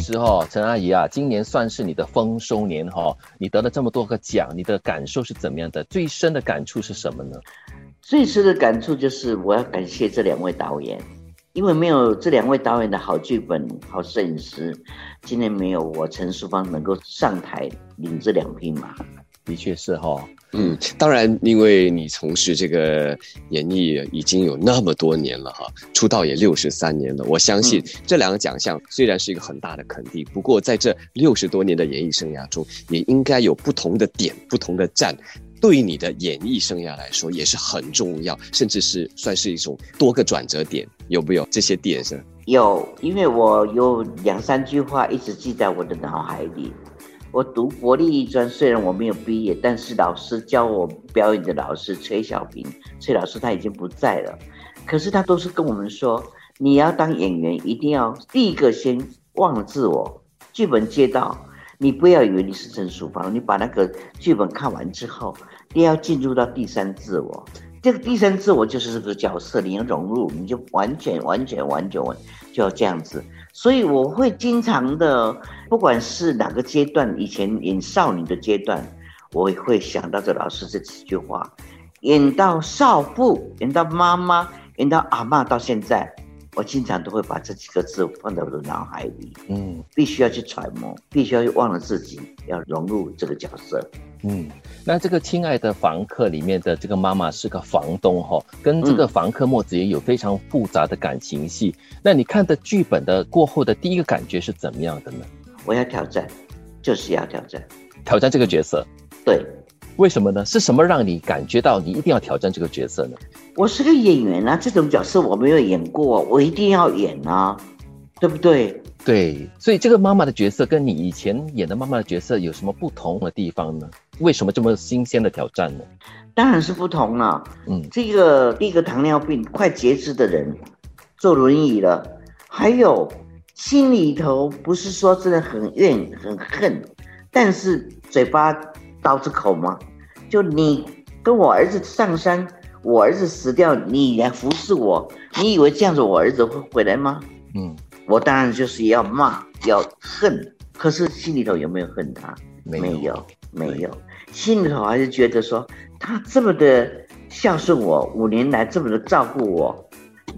是哦，陈阿姨啊，今年算是你的丰收年哈，你得了这么多个奖，你的感受是怎么样的？最深的感触是什么呢？最深的感触就是我要感谢这两位导演，因为没有这两位导演的好剧本、好摄影师，今年没有我陈淑芳能够上台领这两匹马。的确是哈，嗯，当然，因为你从事这个演艺已经有那么多年了哈，出道也六十三年了。我相信这两个奖项虽然是一个很大的肯定，不过在这六十多年的演艺生涯中，也应该有不同的点、不同的站，对于你的演艺生涯来说也是很重要，甚至是算是一种多个转折点，有没有这些点是？有，因为我有两三句话一直记在我的脑海里。我读国立艺专，虽然我没有毕业，但是老师教我表演的老师崔小平，崔老师他已经不在了，可是他都是跟我们说，你要当演员，一定要第一个先忘了自我，剧本接到，你不要以为你是陈淑芳，你把那个剧本看完之后，你要进入到第三自我，这个第三自我就是这个角色，你要融入，你就完全完全完全完就要这样子。所以我会经常的，不管是哪个阶段，以前演少女的阶段，我会想到这老师这几句话；演到少妇，演到妈妈，演到阿妈，到现在，我经常都会把这几个字放在我的脑海里。嗯，必须要去揣摩，必须要忘了自己，要融入这个角色。嗯，那这个亲爱的房客里面的这个妈妈是个房东哈，跟这个房客墨子也有非常复杂的感情戏。那你看的剧本的过后的第一个感觉是怎么样的呢？我要挑战，就是要挑战，挑战这个角色。对，为什么呢？是什么让你感觉到你一定要挑战这个角色呢？我是个演员啊，这种角色我没有演过，我一定要演啊，对不对？对，所以这个妈妈的角色跟你以前演的妈妈的角色有什么不同的地方呢？为什么这么新鲜的挑战呢？当然是不同了。嗯，这个第一个糖尿病快截肢的人，坐轮椅了，还有心里头不是说真的很怨很恨，但是嘴巴刀子口吗？就你跟我儿子上山，我儿子死掉，你来服侍我，你以为这样子我儿子会回来吗？嗯。我当然就是要骂，要恨，可是心里头有没有恨他？没有，没有，心里头还是觉得说他这么的孝顺我，五年来这么的照顾我，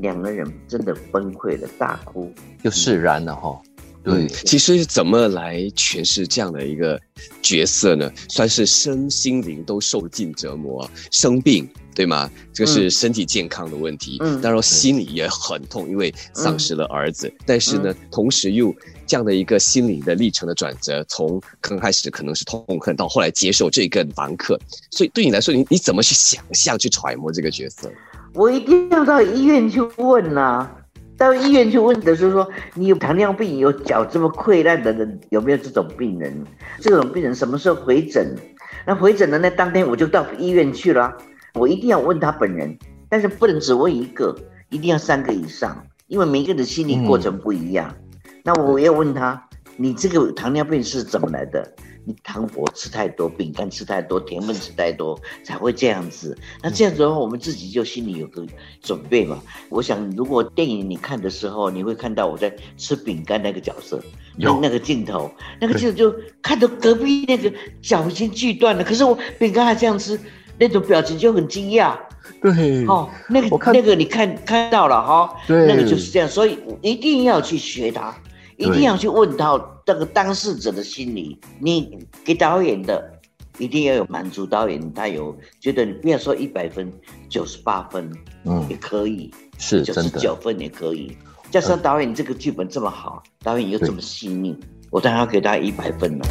两个人真的崩溃了，大哭，就释然了哈。对，其实怎么来诠释这样的一个角色呢？算是身心灵都受尽折磨，生病，对吗？这个是身体健康的问题，嗯，当然心里也很痛，因为丧失了儿子。但是呢，同时又这样的一个心理的历程的转折，从刚开始可能是痛恨，到后来接受这个房客，所以对你来说，你你怎么去想象、去揣摩这个角色？我一定要到医院去问呐。到医院去问的时候说：“你有糖尿病，有脚这么溃烂的人，有没有这种病人？这种病人什么时候回诊？那回诊的那当天我就到医院去了。我一定要问他本人，但是不能只问一个，一定要三个以上，因为每个人的心理过程不一样。那我要问他，你这个糖尿病是怎么来的？”你糖果吃太多，饼干吃太多，甜分吃太多，才会这样子。那这样子的话，我们自己就心里有个准备嘛。我想，如果电影你看的时候，你会看到我在吃饼干那个角色，那那个镜头，那个镜头就看到隔壁那个脚已经锯断了，可是我饼干还这样吃，那种表情就很惊讶。对，哦，那个那个你看看到了哈，对，那个就是这样，所以一定要去学他。一定要去问到这个当事者的心理。你给导演的，一定要有满足导演，他有觉得你不要说一百分，九十八分，嗯，也可以，是九十九分也可以。加上导演这个剧本这么好，导演又这么细腻，我当然要给他一百分了。